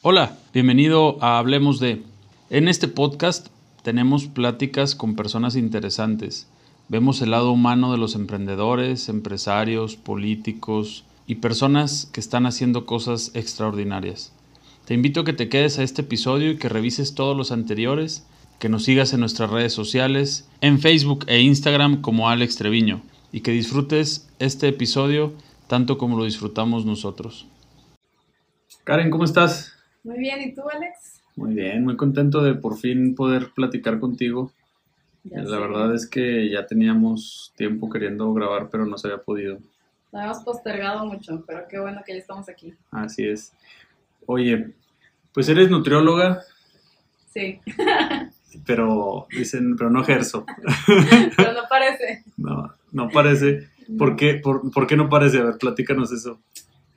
Hola, bienvenido a Hablemos de. En este podcast tenemos pláticas con personas interesantes. Vemos el lado humano de los emprendedores, empresarios, políticos y personas que están haciendo cosas extraordinarias. Te invito a que te quedes a este episodio y que revises todos los anteriores, que nos sigas en nuestras redes sociales, en Facebook e Instagram como Alex Treviño, y que disfrutes este episodio tanto como lo disfrutamos nosotros. Karen, ¿cómo estás? Muy bien, ¿y tú, Alex? Muy bien, muy contento de por fin poder platicar contigo. La verdad es que ya teníamos tiempo queriendo grabar, pero no se había podido. Lo hemos postergado mucho, pero qué bueno que ya estamos aquí. Así es. Oye, pues eres nutrióloga. Sí. pero dicen, pero no ejerzo. pero no parece. No, no parece. ¿Por qué, por, ¿Por qué no parece? A ver, platícanos eso.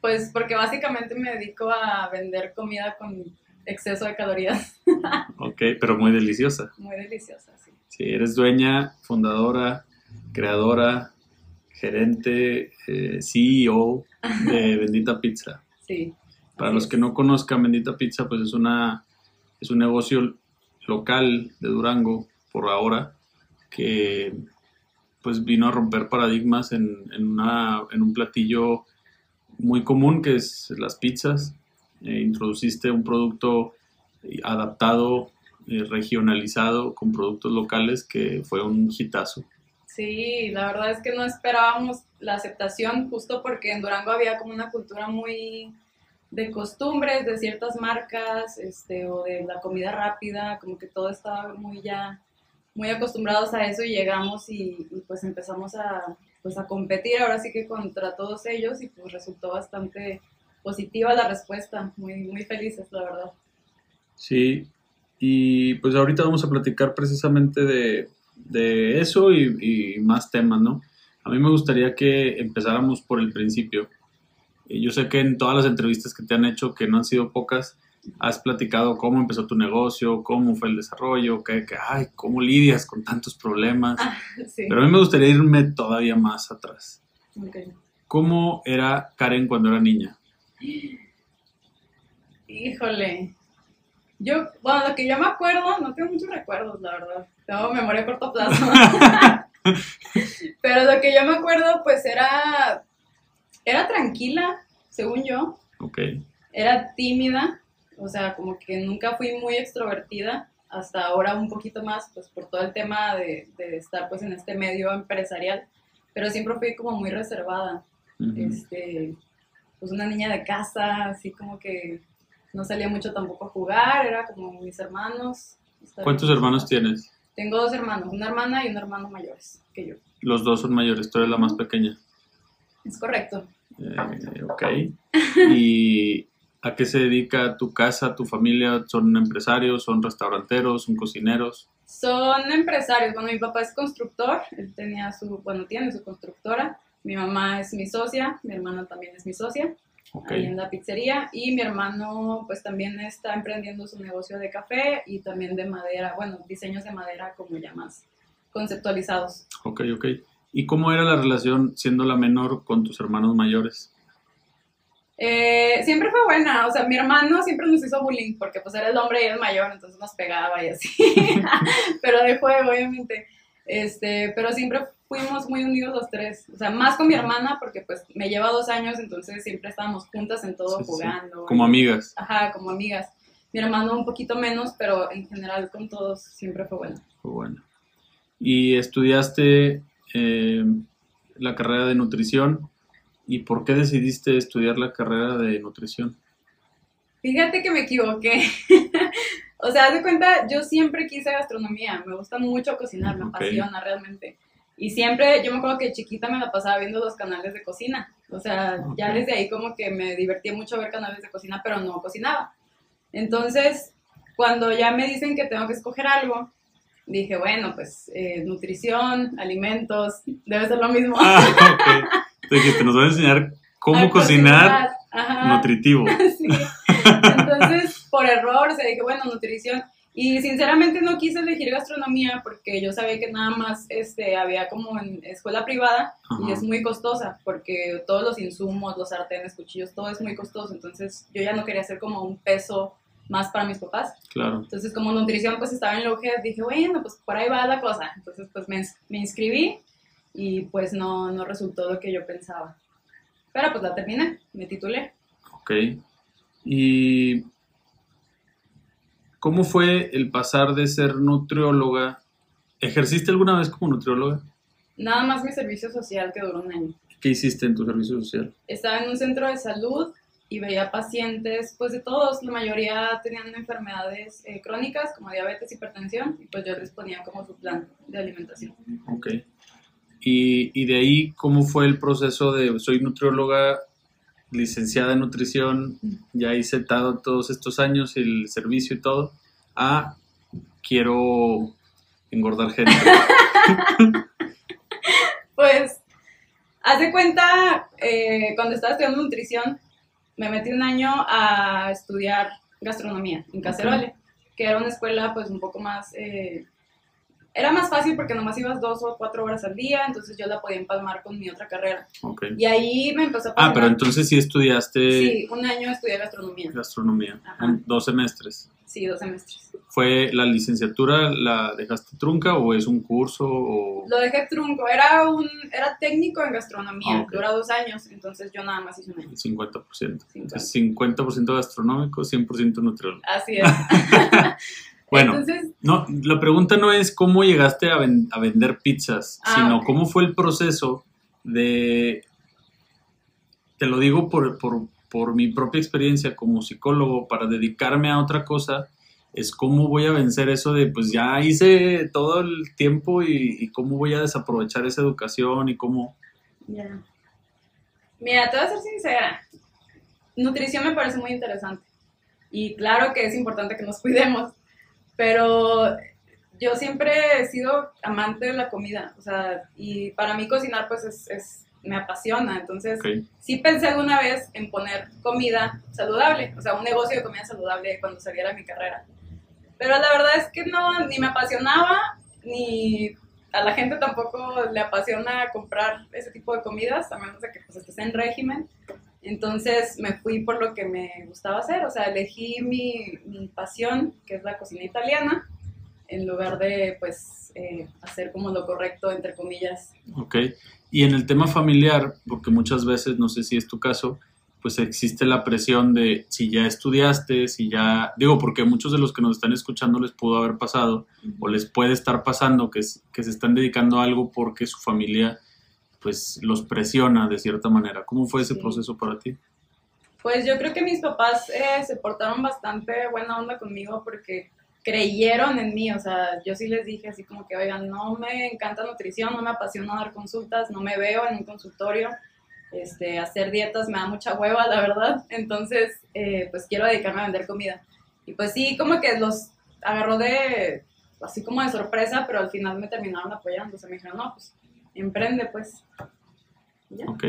Pues porque básicamente me dedico a vender comida con exceso de calorías. ok, pero muy deliciosa. Muy deliciosa, sí. Sí, eres dueña, fundadora, creadora, gerente, eh, CEO de Bendita Pizza. Sí. Para los que no conozcan Bendita Pizza, pues es una es un negocio local de Durango por ahora que pues vino a romper paradigmas en, en, una, en un platillo muy común que es las pizzas. Eh, introduciste un producto adaptado, eh, regionalizado, con productos locales que fue un hitazo. Sí, la verdad es que no esperábamos la aceptación justo porque en Durango había como una cultura muy de costumbres de ciertas marcas este, o de la comida rápida, como que todo estaba muy ya muy acostumbrados a eso y llegamos y, y pues empezamos a, pues a competir ahora sí que contra todos ellos y pues resultó bastante positiva la respuesta, muy, muy felices la verdad. Sí, y pues ahorita vamos a platicar precisamente de, de eso y, y, más temas, ¿no? A mí me gustaría que empezáramos por el principio. Yo sé que en todas las entrevistas que te han hecho, que no han sido pocas, has platicado cómo empezó tu negocio, cómo fue el desarrollo, que, que ay, cómo lidias con tantos problemas. Ah, sí. Pero a mí me gustaría irme todavía más atrás. Okay. ¿Cómo era Karen cuando era niña? Híjole. Yo, bueno, lo que yo me acuerdo, no tengo muchos recuerdos, la verdad. Tengo memoria a corto plazo. Pero lo que yo me acuerdo, pues era, era tranquila, según yo. Ok. Era tímida, o sea, como que nunca fui muy extrovertida, hasta ahora un poquito más, pues por todo el tema de, de estar pues en este medio empresarial, pero siempre fui como muy reservada, uh -huh. este, pues una niña de casa, así como que no salía mucho tampoco a jugar, era como mis hermanos. ¿Cuántos hermanos tienes? Tengo dos hermanos, una hermana y un hermano mayores que yo. Los dos son mayores, tú eres la más pequeña. Es correcto. Eh, ok. ¿Y a qué se dedica tu casa, tu familia? ¿Son empresarios, son restauranteros, son cocineros? Son empresarios. Bueno, mi papá es constructor, él tenía su, bueno, tiene su constructora. Mi mamá es mi socia, mi hermana también es mi socia. Okay. ahí en la pizzería y mi hermano pues también está emprendiendo su negocio de café y también de madera, bueno, diseños de madera como ya más conceptualizados. Ok, ok. ¿Y cómo era la relación siendo la menor con tus hermanos mayores? Eh, siempre fue buena, o sea, mi hermano siempre nos hizo bullying porque pues era el hombre y el mayor, entonces nos pegaba y así, pero de juego obviamente, este, pero siempre fuimos muy unidos los tres, o sea, más con mi hermana porque pues me lleva dos años, entonces siempre estábamos juntas en todo Sí, sí. jugando. Como amigas. Ajá, como amigas. Mi hermano un poquito menos, pero en general con todos siempre fue bueno. Fue bueno. ¿Y estudiaste eh, la carrera de nutrición? ¿Y por qué decidiste estudiar la carrera de nutrición? Fíjate que me equivoqué. o sea, haz de cuenta, yo siempre quise gastronomía, me gusta mucho cocinar, me apasiona realmente. Y siempre, yo me acuerdo que chiquita me la pasaba viendo los canales de cocina. O sea, ya desde ahí como que me divertía mucho ver canales de cocina, pero no cocinaba. Entonces, cuando ya me dicen que tengo que escoger algo, dije, bueno, pues eh, nutrición, alimentos, debe ser lo mismo. Ah, ok. Te dijiste, nos van a enseñar cómo A cocinar nutritivo. Sí. Entonces, por error, o sea, dije, bueno, nutrición. Y sinceramente no quise elegir gastronomía porque yo sabía que nada más este, había como en escuela privada y es muy costosa porque todos los insumos, los sartenes, cuchillos, todo es muy costoso. Entonces yo ya no quería hacer como un peso más para mis papás. Claro. Entonces como nutrición pues estaba en lo que dije, bueno, pues por ahí va la cosa. Entonces pues me, me inscribí y pues no, no resultó lo que yo pensaba. Pero pues la terminé, me titulé. Ok. Y ¿Cómo fue el pasar de ser nutrióloga? ¿Ejerciste alguna vez como nutrióloga? Nada más mi servicio social que duró un año. ¿Qué hiciste en tu servicio social? Estaba en un centro de salud y veía pacientes, pues de todos, la mayoría tenían enfermedades eh, crónicas como diabetes, hipertensión, y pues yo les ponía como su plan de alimentación. Ok. Y, y de ahí, ¿cómo fue el proceso de, soy nutrióloga, licenciada en nutrición, ya hice todo, todos estos años, el servicio y todo, a quiero engordar gente. pues, hace cuenta, eh, cuando estaba estudiando nutrición, me metí un año a estudiar gastronomía en Cacerole, que era una escuela pues un poco más eh, era más fácil porque nomás ibas dos o cuatro horas al día, entonces yo la podía empalmar con mi otra carrera. Okay. Y ahí me empezó a pasar. Ah, pero entonces sí estudiaste. Sí, un año estudié gastronomía. Gastronomía, dos semestres. Sí, dos semestres. ¿Fue la licenciatura, la dejaste trunca o es un curso? O... Lo dejé trunco, era, un, era técnico en gastronomía, dura dos años, entonces yo nada más hice un año. 50%. 50%, 50 gastronómico, 100% nutriólogo. Así es. Bueno, no, la pregunta no es cómo llegaste a, vender pizzas, ah, sino cómo fue el proceso de, te lo digo por, por, mi propia experiencia como psicólogo, para dedicarme a otra cosa, es cómo voy a vencer eso de, pues ya hice todo el tiempo y, cómo voy a desaprovechar esa educación y cómo... Ya. Mira, te voy a ser sincera, nutrición me parece muy interesante. Y claro que es importante que nos cuidemos pero yo siempre he sido amante de la comida, o sea, y para mí cocinar pues es, me apasiona, entonces sí pensé alguna vez en poner comida saludable, o sea, un negocio de comida saludable cuando saliera mi carrera. Pero la verdad es que no, ni me apasionaba, ni a la gente tampoco le apasiona comprar ese tipo de comidas, a menos de que pues estés en régimen. Entonces me fui por lo que me gustaba hacer, o sea, elegí mi, mi pasión, que es la cocina italiana, en lugar de pues eh, hacer como lo correcto, entre comillas. Ok, y en el tema familiar, porque muchas veces, no sé si es tu caso, pues existe la presión de si ya estudiaste, si ya, digo, porque muchos de los que nos están escuchando les pudo haber pasado o les puede estar pasando que, que se están dedicando a algo porque su familia pues los presiona de cierta manera. ¿Cómo fue ese proceso para ti? Pues yo creo que mis papás eh, se portaron bastante buena onda conmigo porque creyeron en mí, o sea, yo sí les dije así como que, oigan, no me encanta nutrición, no me apasiona dar consultas, no me veo en un consultorio, este, hacer dietas me da mucha hueva, la verdad, entonces, eh, pues quiero dedicarme a vender comida. Y pues sí, como que los agarró de, así como de sorpresa, pero al final me terminaron apoyando, o sea, me dijeron, no, pues emprende pues. Ok.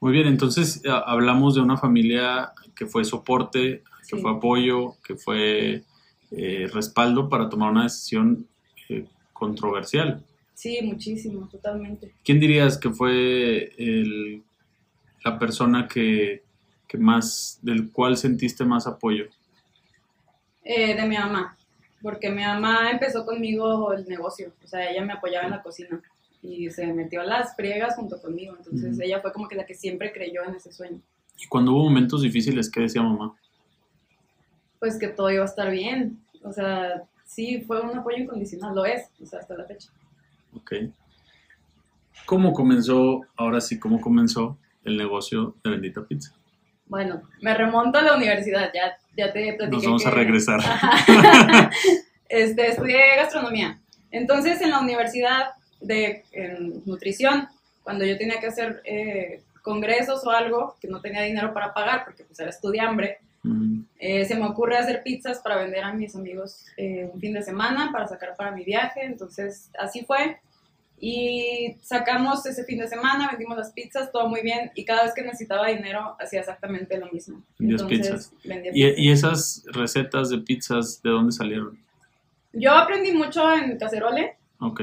Muy bien, entonces hablamos de una familia que fue soporte, que fue apoyo, que fue eh, respaldo para tomar una decisión eh, controversial. Sí, muchísimo, totalmente. ¿Quién dirías que fue el, la persona que, que, más, del cual sentiste más apoyo? Eh, de mi mamá, porque mi mamá empezó conmigo el negocio, o sea, ella me apoyaba en la cocina y se metió a las friegas junto conmigo. Entonces ella fue como que la que siempre creyó en ese sueño. ¿Y cuando hubo momentos difíciles, qué decía mamá? Pues que todo iba a estar bien. O sea, sí, fue un apoyo incondicional, lo es, o sea, hasta la fecha. Ok. ¿Cómo comenzó, ahora sí, cómo comenzó el negocio de Bendita Pizza? Bueno, me remonto a la universidad, ya, ya te platiqué. Nos vamos a regresar. este, estudié gastronomía. Entonces, en la universidad de nutrición, cuando yo tenía que hacer eh, congresos o algo que no tenía dinero para pagar porque pues era estudiambre, eh, se me ocurre hacer pizzas para vender a mis amigos eh, un fin de semana, para sacar para mi viaje, entonces así fue. Y sacamos ese fin de semana, vendimos las pizzas, todo muy bien. Y cada vez que necesitaba dinero, hacía exactamente lo mismo. Vendías pizzas. ¿Y, ¿Y, esas recetas de pizzas, de dónde salieron? Yo aprendí mucho en Cacerole.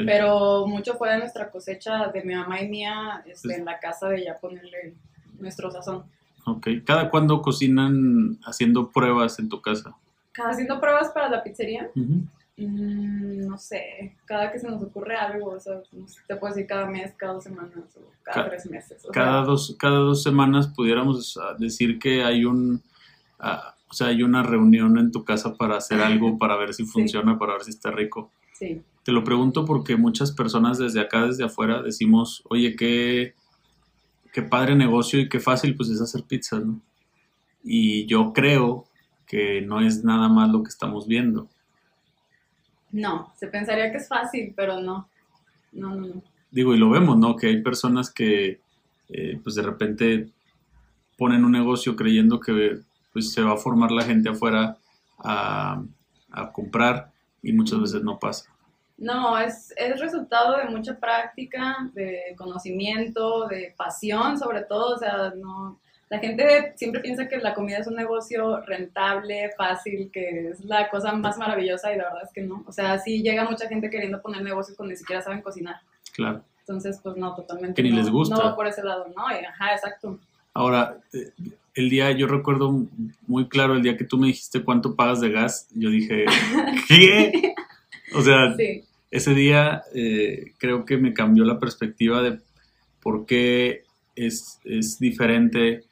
Pero mucho fue de nuestra cosecha de mi mamá y mía este, en la casa de ya ponerle nuestro sazón. Ok. ¿Cada cuándo cocinan haciendo pruebas en tu casa? ¿Cada haciendo pruebas para la pizzería? Mm, no sé, cada que se nos ocurre algo, o sea, te puedo decir cada mes, cada dos semanas o cada, tres meses. cada, dos, cada dos semanas pudiéramos ah, decir que hay un, ah, o sea, hay una reunión en tu casa para hacer algo, para ver si funciona, para ver si está rico. Sí. Te lo pregunto porque muchas personas desde acá, desde afuera, decimos, oye, qué, qué padre negocio y qué fácil pues es hacer pizzas, ¿no? Y yo creo que no es nada más lo que estamos viendo no, se pensaría que es fácil, pero no. No, no, no. Digo, y lo vemos, ¿no? Que hay personas que, eh, pues de repente ponen un negocio creyendo que pues se va a formar la gente afuera a, comprar y muchas veces no pasa. No, es, es resultado de mucha práctica, de conocimiento, de pasión sobre todo, o sea, no, la gente siempre piensa que la comida es un negocio rentable, fácil, que es la cosa más maravillosa y la verdad es que no. O sea, sí llega mucha gente queriendo poner negocios cuando ni siquiera saben cocinar. Claro. Entonces, pues no, totalmente. Que ni les gusta. No por ese lado, no. ajá, exacto. Ahora, eh, el día, yo recuerdo muy claro el día que tú me dijiste cuánto pagas de gas, yo dije, ¿qué? O sea, ese día eh, creo que me cambió la perspectiva de por qué es, es diferente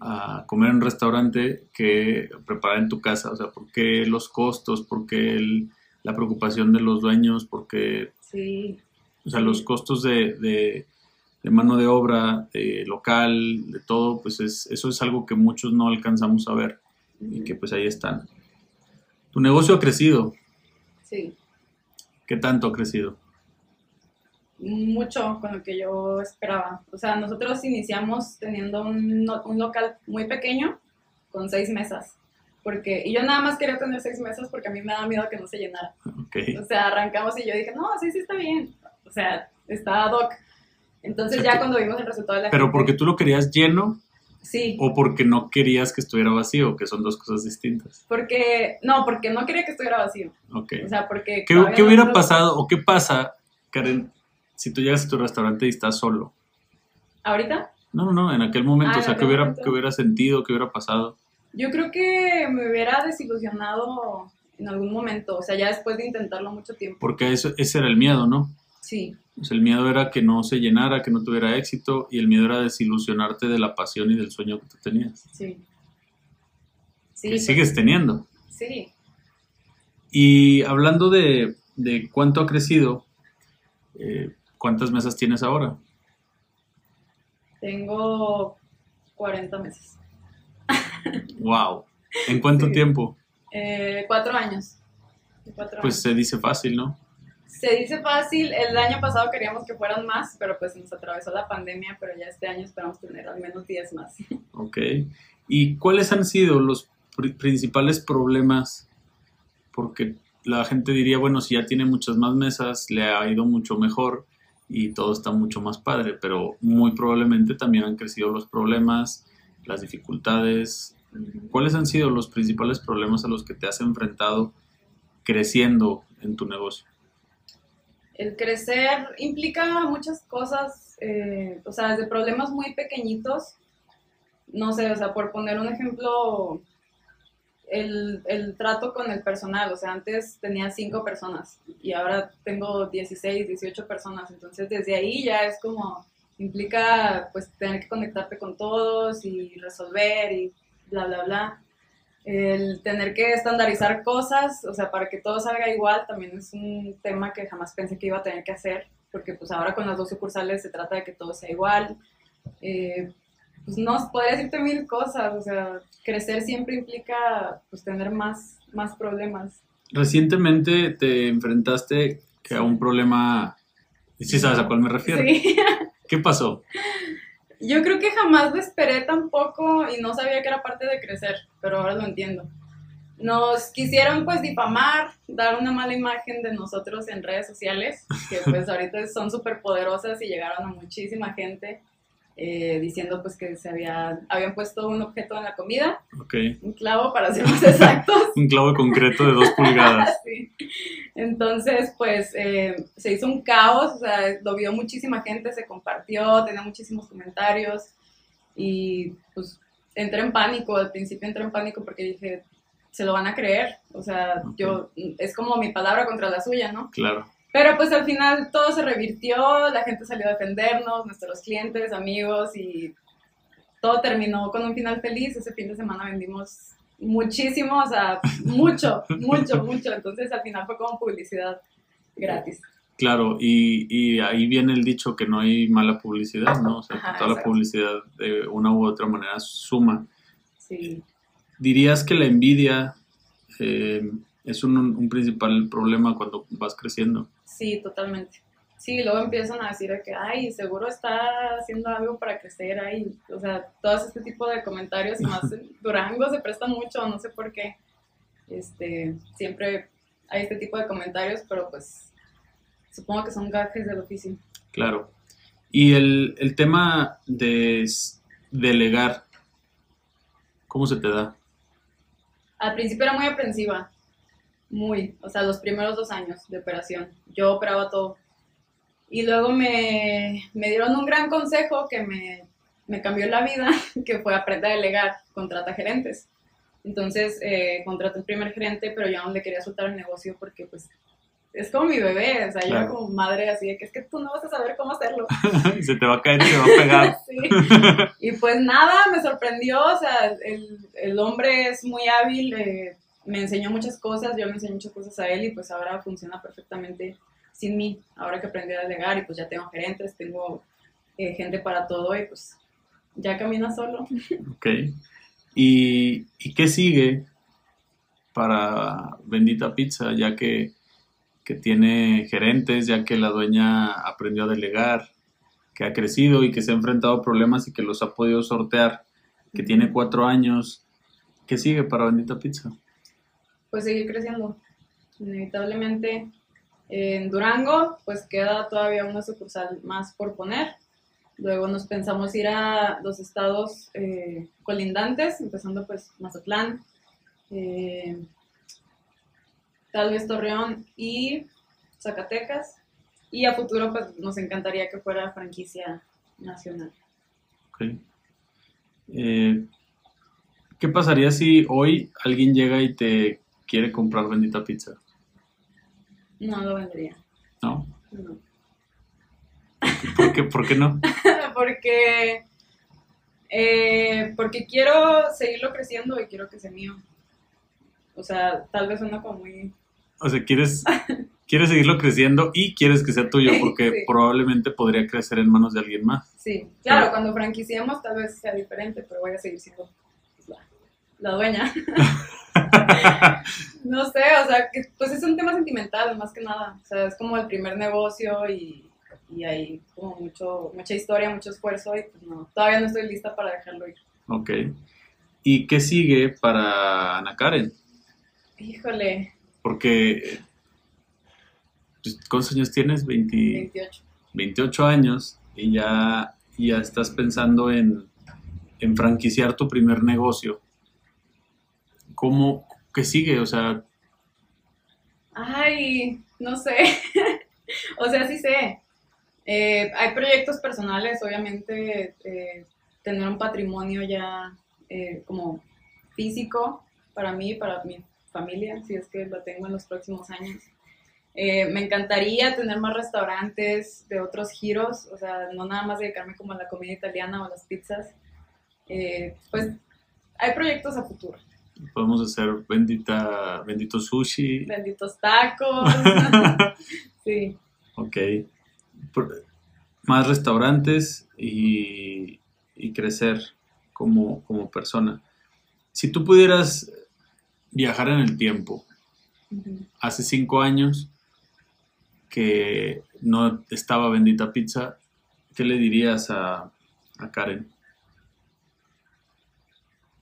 a comer en un restaurante que preparar en tu casa? O sea, ¿por qué los costos? ¿Por qué la preocupación de los dueños? ¿Por qué, sí, o sea, los costos de, de, mano de obra, de local, de todo, pues es, eso es algo que muchos no alcanzamos a ver y que pues ahí están. Tu negocio ha crecido. Sí. ¿Qué tanto ha crecido? mucho con lo que yo esperaba. O sea, nosotros iniciamos teniendo un, un, local muy pequeño con seis mesas. Porque, y yo nada más quería tener seis mesas porque a mí me da miedo que no se llenara. O sea, arrancamos y yo dije, no, sí, sí está bien. O sea, está doc. Entonces ya cuando vimos el resultado de la Pero porque tú lo querías lleno. Sí. O porque no querías que estuviera vacío, que son dos cosas distintas. Porque, no, porque no quería que estuviera vacío. Ok. O sea, porque... ¿Qué, ¿qué hubiera pasado o qué pasa, Karen, si tú llegas a tu restaurante y estás solo? ¿Ahorita? No, no, no, en aquel momento, ah, o sea, ¿qué hubiera, ¿qué hubiera sentido, qué hubiera pasado? Yo creo que me hubiera desilusionado en algún momento, o sea, ya después de intentarlo mucho tiempo. Porque eso, ese era el miedo, ¿no? Sí. El miedo era que no se llenara, que no tuviera éxito, y el miedo era desilusionarte de la pasión y del sueño que tú tenías. Sí. sí que sigues teniendo. Sí. Y hablando de, de cuánto ha crecido, eh, ¿Cuántas mesas tienes ahora? Tengo 40 meses. ¡Wow! ¿En cuánto tiempo? Eh, cuatro años. pues se dice fácil, ¿no? Se dice fácil. El año pasado queríamos que fueran más, pero pues nos atravesó la pandemia, pero ya este año esperamos tener al menos 10 más. Ok. ¿Y cuáles han sido los principales problemas? Porque la gente diría, bueno, si ya tiene muchas más mesas, le ha ido mucho mejor y todo está mucho más padre, pero muy probablemente también han crecido los problemas, las dificultades. ¿Cuáles han sido los principales problemas a los que te has enfrentado creciendo en tu negocio? El crecer implica muchas cosas, eh, o sea, desde problemas muy pequeñitos, no sé, o sea, por poner un ejemplo, el, el, trato con el personal, o sea, antes tenía cinco personas y ahora tengo 16, 18 personas, entonces desde ahí ya es como, implica pues tener que conectarte con todos y resolver y bla, bla, bla. El tener que estandarizar cosas, o sea, para que todo salga igual, también es un tema que jamás pensé que iba a tener que hacer, porque pues ahora con las dos sucursales se trata de que todo sea igual. Eh, pues no, podría decirte mil cosas, o sea, crecer siempre implica pues tener más, más problemas. Recientemente te enfrentaste a un problema, ¿sí sabes a cuál me refiero? Sí. ¿Qué pasó? Yo creo que jamás lo esperé tampoco y no sabía que era parte de crecer, pero ahora lo entiendo. nos quisieron pues difamar, dar una mala imagen de nosotros en redes sociales, que pues ahorita son súper poderosas y llegaron a muchísima gente eh, diciendo pues que se había, habían puesto un objeto en la comida, Ok. un clavo para ser más exactos. Un clavo concreto de dos pulgadas. Sí. Entonces, pues eh, se hizo un caos, o sea, lo vio muchísima gente, se compartió, tenía muchísimos comentarios y pues entré en pánico, al principio entré en pánico porque dije, se lo van a creer, o sea, yo, es como mi palabra contra la suya, ¿no? Claro. Pero pues al final todo se revirtió, la gente salió a defendernos, nuestros clientes, amigos y todo terminó con un final feliz. Ese fin de semana vendimos muchísimo, o sea, mucho, mucho, mucho. Entonces al final fue como publicidad gratis. Claro, y, y ahí viene el dicho que no hay mala publicidad, ¿no? O sea, Ajá, toda la publicidad de una u otra manera suma. Sí. ¿Dirías que la envidia eh, es un, un principal problema cuando vas creciendo? Sí, totalmente. Sí, luego empiezan a decir de que, ay, seguro está haciendo algo para crecer ahí. O sea, todo este tipo de comentarios, y más Durango se presta mucho, no sé por qué. Este, siempre hay este tipo de comentarios, pero pues supongo que son gajes del oficio. Claro. Y el, el tema de delegar, ¿cómo se te da? Al principio era muy aprensiva, muy, o sea, los primeros dos años de operación. Yo operaba todo. Y luego me, me dieron un gran consejo que me, me cambió la vida, que fue aprender a delegar, contrata gerentes. Entonces, eh, contraté el primer gerente, pero yo no le quería soltar el negocio porque, pues, es como mi bebé, o sea, yo Claro. como madre así de que es que tú no vas a saber cómo hacerlo. se te va a caer y se va a pegar. Sí. Y pues nada, me sorprendió, o sea, el, el hombre es muy hábil, eh, me enseñó muchas cosas, yo me enseñé muchas cosas a él y pues ahora funciona perfectamente sin mí, ahora que aprendí a delegar y pues ya tengo gerentes, tengo eh, gente para todo y pues ya camina solo. Ok. ¿Y, y qué sigue para Bendita Pizza, ya que, que tiene gerentes, ya que la dueña aprendió a delegar, que ha crecido y que se ha enfrentado a problemas y que los ha podido sortear, que tiene cuatro años? ¿Qué sigue para Bendita Pizza? Pues seguir creciendo, inevitablemente. En Durango, pues queda todavía una sucursal más por poner. Luego nos pensamos ir a los estados eh, colindantes, empezando pues Mazatlán, eh, tal vez Torreón y Zacatecas. Y a futuro pues nos encantaría que fuera franquicia nacional. Ok. Eh, ¿Qué pasaría si hoy alguien llega y te quiere comprar Bendita Pizza? No lo vendría. ¿No? No. ¿Por qué, ¿Por qué no? porque eh, porque quiero seguirlo creciendo y quiero que sea mío. O sea, tal vez suena como muy... O sea, quieres, quieres seguirlo creciendo y quieres que sea tuyo porque Sí. probablemente podría crecer en manos de alguien más. Sí, claro, cuando franquiciemos tal vez sea diferente, pero voy a seguir siendo pues, la, la dueña. no sé, o sea, que, pues es un tema sentimental más que nada. O sea, es como el primer negocio y, y hay como mucho, mucha historia, mucho esfuerzo y pues no, todavía no estoy lista para dejarlo ir. Ok. ¿Y qué sigue para Ana Karen? Híjole, Porque, pues, ¿cuántos años tienes? 20 28. 28 años y ya, ya estás pensando en, en franquiciar tu primer negocio. ¿Cómo, qué sigue? O sea, Ay, no sé. o sea, sí sé. Eh, hay proyectos personales, obviamente, eh, tener un patrimonio ya eh, como físico para mí, para mi familia, si es que lo tengo en los próximos años. Eh, me encantaría tener más restaurantes de otros giros, o sea, no nada más dedicarme como a la comida italiana o a las pizzas. Pues hay proyectos a futuro. Podemos hacer bendita, bendito sushi. Benditos tacos. sí. Ok. Por- más restaurantes y, y crecer como, como persona. Si tú pudieras viajar en el tiempo, hace cinco años que no estaba Bendita Pizza, ¿qué le dirías a, a Karen?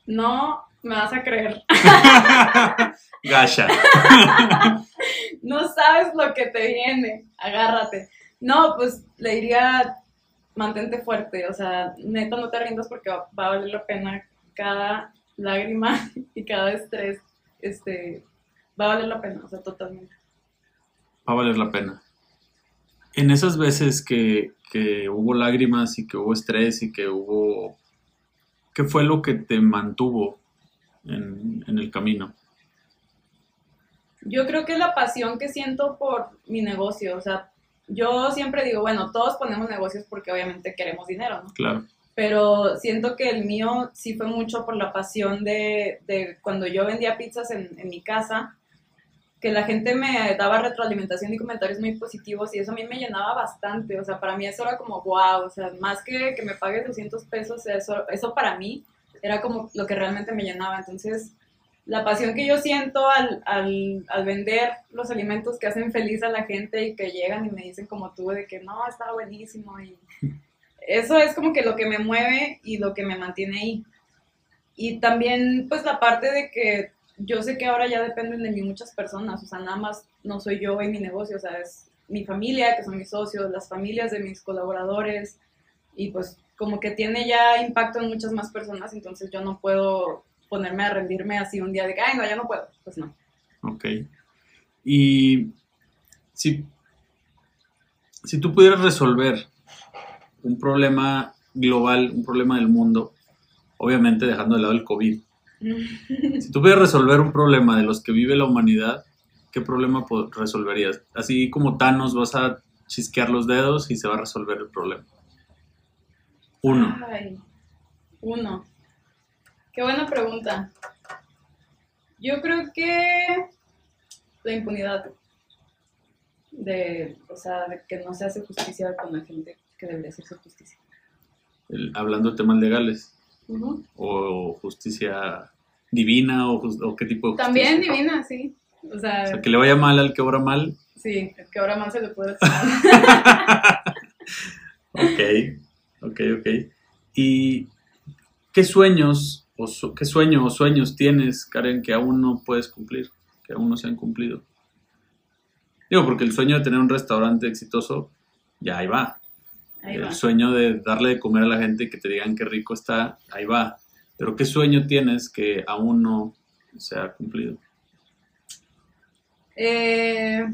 No, Me vas a creer. Gasha. no sabes lo que te viene. Agárrate. No, pues le diría, mantente fuerte. O sea, neta, no te rindas porque va, va a valer la pena cada lágrima y cada estrés. Este, va a valer la pena, o sea, totalmente. Va a valer la pena. En esas veces que, que hubo lágrimas y que hubo estrés y que hubo... ¿Qué fue lo que te mantuvo en, en el camino? Yo creo que es la pasión que siento por mi negocio. O sea, yo siempre digo, bueno, todos ponemos negocios porque obviamente queremos dinero, ¿no? Claro. Pero siento que el mío sí fue mucho por la pasión de, de cuando yo vendía pizzas en, en mi casa, que la gente me daba retroalimentación y comentarios muy positivos y eso a mí me llenaba bastante. O sea, para mí eso era como wow, o sea, más que que me pagues 200 pesos, eso, eso para mí era como lo que realmente me llenaba. Entonces, la pasión que yo siento al, al, al, vender los alimentos que hacen feliz a la gente y que llegan y me dicen como tú de que no, está buenísimo y eso es como que lo que me mueve y lo que me mantiene ahí. Y también pues la parte de que yo sé que ahora ya dependen de mí muchas personas, o sea, nada más no soy yo y mi negocio, o sea, es mi familia, que son mis socios, las familias de mis colaboradores y pues como que tiene ya impacto en muchas más personas, entonces yo no puedo ponerme a rendirme así un día de que, ay, no, ya no puedo. Pues no. Ok. Y si, si tú pudieras resolver un problema global, un problema del mundo, obviamente dejando de lado el COVID, si tú pudieras resolver un problema de los que vive la humanidad, ¿qué problema resolverías? Así como Thanos vas a chisquear los dedos y se va a resolver el problema. Uno. Ay, uno. Qué buena pregunta. Yo creo que la impunidad de, o sea, de que no se hace justicia con la gente que debería hacerse justicia. El, hablando de temas legales. Uh -huh. O justicia divina o, o, qué tipo de justicia. También divina, sí. O sea, o sea, que le vaya mal al que obra mal. Sí, el que obra mal se le puede ok, ok, ok. ¿Y qué sueños o su qué sueño o sueños tienes, Karen, que aún no puedes cumplir, que aún no se han cumplido? Digo, porque el sueño de tener un restaurante exitoso, ya ahí va. Ahí el va. sueño de darle de comer a la gente y que te digan qué rico está, ahí va. Pero ¿qué sueño tienes que aún no se ha cumplido? Eh,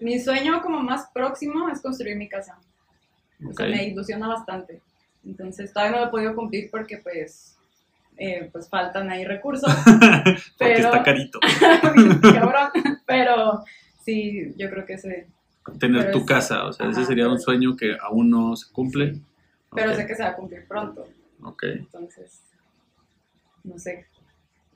mi sueño como más próximo es construir mi casa. O sea, Ok. me ilusiona bastante. Entonces todavía no lo he podido cumplir porque pues, eh, pues faltan ahí recursos. Porque Pero- está carito. Pero sí, yo creo que ese. Tener Pero tu es- casa, o sea, ese ajá, sería un pero- sueño que aún no se cumple. Pero Ok, sé que se va a cumplir pronto. ok. Entonces, no sé.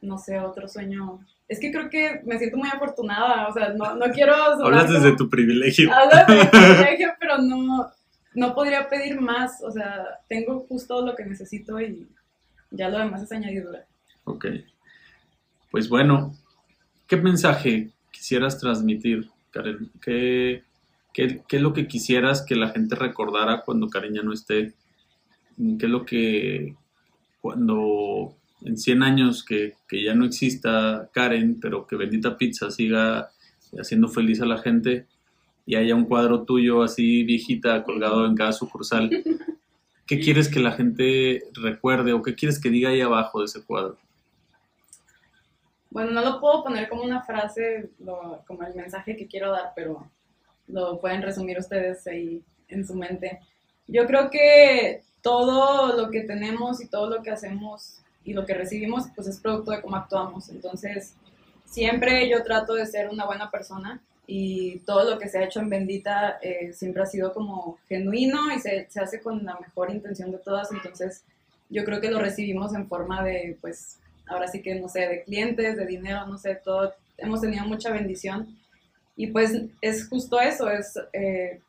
No sé, otro sueño. Es que creo que me siento muy afortunada. O sea, no, no quiero. Hablas desde como- tu privilegio. Hablo de mi privilegio, pero no, no podría pedir más. O sea, tengo justo lo que necesito y ya lo demás es añadidura. Ok. Pues bueno, ¿qué mensaje quisieras transmitir, Karen? ¿Qué, qué, qué es lo que quisieras que la gente recordara cuando Karen ya no esté? ¿Qué es lo que cuando en 100 años que, que ya no exista Karen, pero que Bendita Pizza siga haciendo feliz a la gente y haya un cuadro tuyo así viejita colgado en cada sucursal? ¿Qué quieres que la gente recuerde o qué quieres que diga ahí abajo de ese cuadro? Bueno, no lo puedo poner como una frase, lo- como el mensaje que quiero dar, pero lo pueden resumir ustedes ahí en su mente. Yo creo que todo lo que tenemos y todo lo que hacemos y lo que recibimos, pues es producto de cómo actuamos. Entonces, siempre yo trato de ser una buena persona y todo lo que se ha hecho en Bendita eh, siempre ha sido como genuino y se, se hace con la mejor intención de todas. Entonces, yo creo que lo recibimos en forma de, pues, ahora sí que, no sé, de clientes, de dinero, no sé, todo. Hemos tenido mucha bendición. Y pues es justo eso, es eh,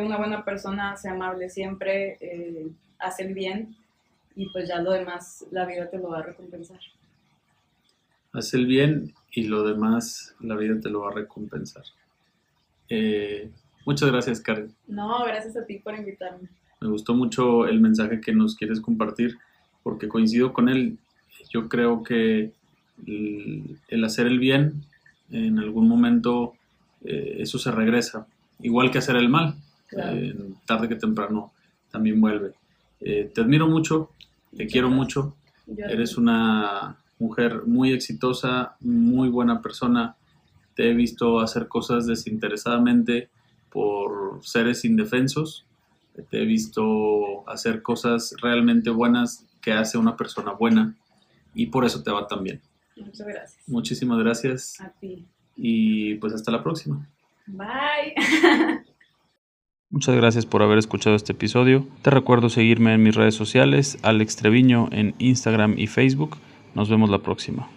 una buena persona, ser amable siempre, eh, hacer bien y pues ya lo demás la vida te lo va a recompensar. Haz el bien y lo demás la vida te lo va a recompensar. Eh, muchas gracias, Karen. No, gracias a ti por invitarme. Me gustó mucho el mensaje que nos quieres compartir porque coincido con él. Yo creo que el, hacer el bien, en algún momento eh, eso se regresa, igual que hacer el mal, tarde que temprano también vuelve. te admiro mucho, te quiero mucho, eres una mujer muy exitosa, muy buena persona, te he visto hacer cosas desinteresadamente por seres indefensos, te he visto hacer cosas realmente buenas que hace una persona buena y por eso te va tan bien. Muchas gracias. Muchísimas gracias. A ti. Y pues hasta la próxima. Bye. Muchas gracias por haber escuchado este episodio. Te recuerdo seguirme en mis redes sociales, Alex Treviño en Instagram y Facebook. Nos vemos la próxima.